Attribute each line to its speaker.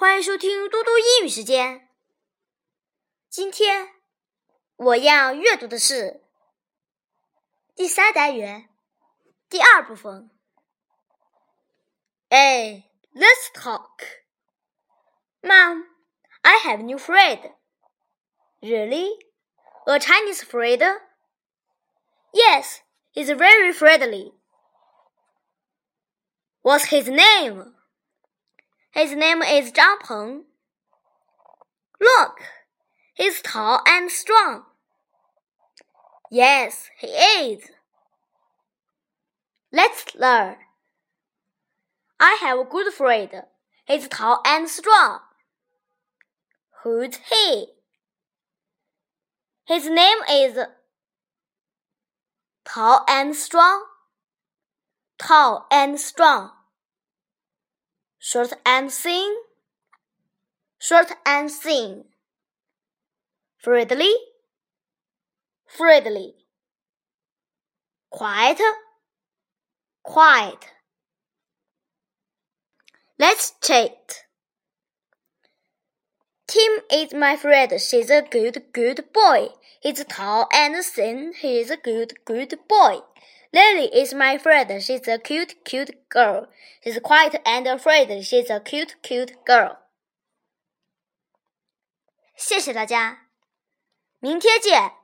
Speaker 1: 欢迎收听嘟嘟英语时间。今天我要阅读的是第三单元第二部分。Hey, let's talk. Mom, I have a new friend. Really? A Chinese friend? Yes, he's very friendly. What's his name? His name is Zhang Peng. Look, he's tall and strong. Yes, he is. Let's learn. I have a good friend. He's tall and strong. Who's he? His name is Tall and Strong. Tall and strong short and thin, short and thin, friendly, friendly, quiet, quiet. Let's chat. Tim is my friend. She's a good, good boy. He's tall and thin. He's a good, good boy. Lily is my friend. She's a cute, cute girl. She's quiet and afraid. She's a cute, cute girl. 谢谢大家，明天见。